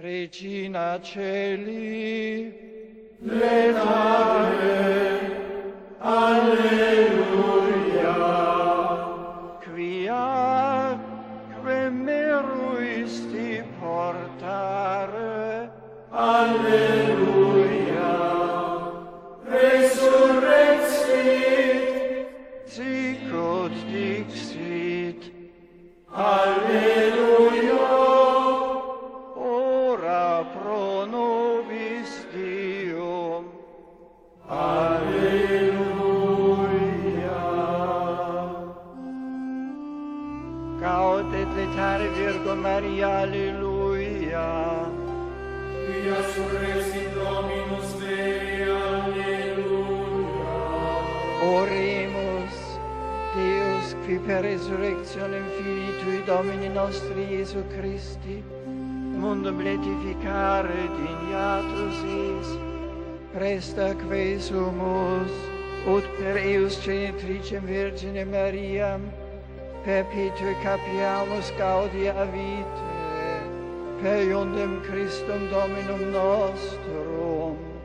Regina Celi, Letare, alleluia. Quia, que meruisti portare, alleluia. Caut et letare Virgo Maria, Alleluia. Quia surrexit Dominus Veri, Alleluia. Oremus, Deus, qui per resurrectionem Filii Tui Domini nostri Iesu Christi, mundum letificare dignatus is, presta que sumus, ut per eus genitricem Virgine Mariam, perpetua capiamus gaudia vitae, per iundem Christum Dominum nostrum.